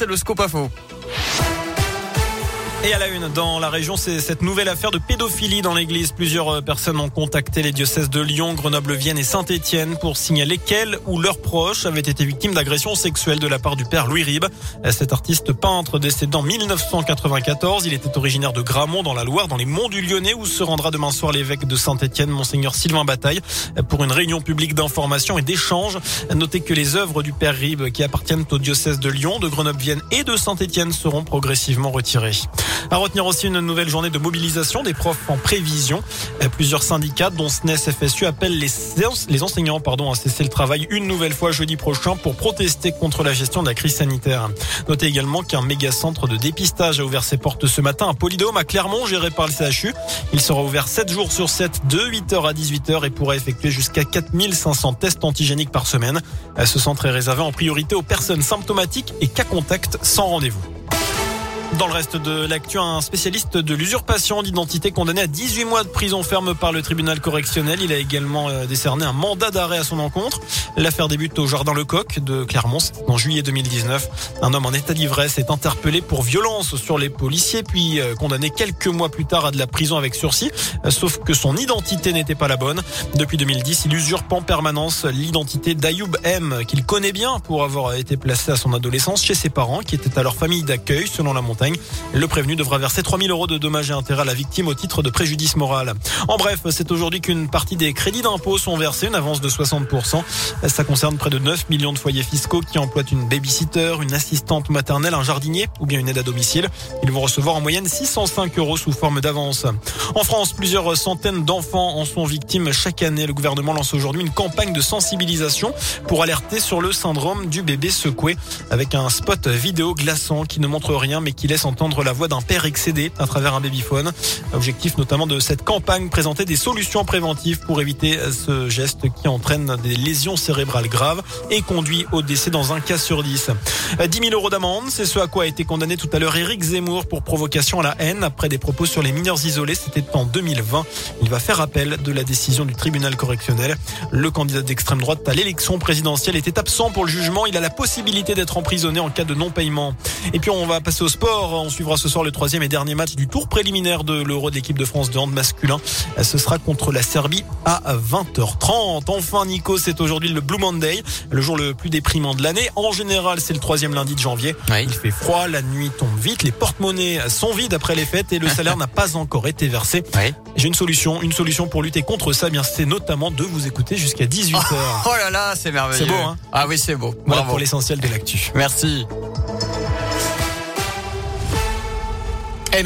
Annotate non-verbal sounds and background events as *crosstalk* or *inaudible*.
c'est le scoop faux. Et à la une, dans la région, c'est cette nouvelle affaire de pédophilie dans l'église. Plusieurs euh, personnes ont contacté les diocèses de Lyon, Grenoble, Vienne et Saint-Étienne pour signaler qu'elles ou leurs proches avaient été victimes d'agressions sexuelles de la part du père Louis Ribes. Euh, cet artiste peintre décédé en 1994, il était originaire de Gramont dans la Loire, dans les monts du Lyonnais, où se rendra demain soir l'évêque de Saint-Étienne, monseigneur Sylvain Bataille, euh, pour une réunion publique d'information et d'échange. Notez que les œuvres du père Ribes qui appartiennent au diocèse de Lyon, de Grenoble, Vienne et de Saint-Étienne seront progressivement retirées. À retenir aussi une nouvelle journée de mobilisation des profs en prévision. Euh, plusieurs syndicats, dont SNES FSU, appellent les, enseignants pardon, à cesser le travail une nouvelle fois jeudi prochain pour protester contre la gestion de la crise sanitaire. Notez également qu'un méga centre de dépistage a ouvert ses portes ce matin à Polydôme à Clermont, géré par le CHU. Il sera ouvert 7 jours sur 7, de 8h à 18h et pourra effectuer jusqu'à 4500 tests antigéniques par semaine. Euh, ce centre est réservé en priorité aux personnes symptomatiques et cas contact sans rendez-vous. Dans le reste de l'actu, un spécialiste de l'usurpation d'identité condamné à 18 mois de prison ferme par le tribunal correctionnel. Il a également euh, décerné un mandat d'arrêt à son encontre. L'affaire débute au Jardin Lecoq de Clermont en juillet 2019. Un homme en état d'ivresse est interpellé pour violence sur les policiers puis euh, condamné quelques mois plus tard à de la prison avec sursis. Euh, sauf que son identité n'était pas la bonne. Depuis 2010, il usurpe en permanence l'identité d'Ayoub M qu'il connaît bien pour avoir été placé à son adolescence chez ses parents qui étaient à leur famille d'accueil selon la montagne. Le prévenu devra verser 3000 euros de dommages et intérêts à la victime au titre de préjudice moral. En bref, c'est aujourd'hui qu'une partie des crédits d'impôt sont versés, une avance de 60%. Ça concerne près de 9 millions de foyers fiscaux qui emploient une babysitter, une assistante maternelle, un jardinier ou bien une aide à domicile. Ils vont recevoir en moyenne 605 euros sous forme d'avance. En France, plusieurs centaines d'enfants en sont victimes chaque année. Le gouvernement lance aujourd'hui une campagne de sensibilisation pour alerter sur le syndrome du bébé secoué avec un spot vidéo glaçant qui ne montre rien mais qui laisse entendre la voix d'un père excédé à travers un babyphone. Objectif notamment de cette campagne, présenter des solutions préventives pour éviter ce geste qui entraîne des lésions cérébrales graves et conduit au décès dans un cas sur 10. 10 000 euros d'amende, c'est ce à quoi a été condamné tout à l'heure Éric Zemmour pour provocation à la haine après des propos sur les mineurs isolés. C'était en 2020. Il va faire appel de la décision du tribunal correctionnel. Le candidat d'extrême droite à l'élection présidentielle était absent pour le jugement. Il a la possibilité d'être emprisonné en cas de non-paiement. Et puis on va passer au sport. On suivra ce soir le troisième et dernier match du tour préliminaire de l'Euro de l'équipe de France de hand masculin. Ce sera contre la Serbie à 20h30. Enfin, Nico, c'est aujourd'hui le Blue Monday, le jour le plus déprimant de l'année. En général, c'est le troisième lundi de janvier. Il fait froid, la nuit tombe vite, les porte-monnaies sont vides après les fêtes et le *laughs* salaire n'a pas encore été versé. J'ai une solution, une solution pour lutter contre ça, bien c'est notamment de vous écouter jusqu'à 18h. *laughs* Oh, là là, c'est merveilleux. C'est beau, hein Ah oui, c'est beau. Voilà pour l'essentiel de l'actu. Merci.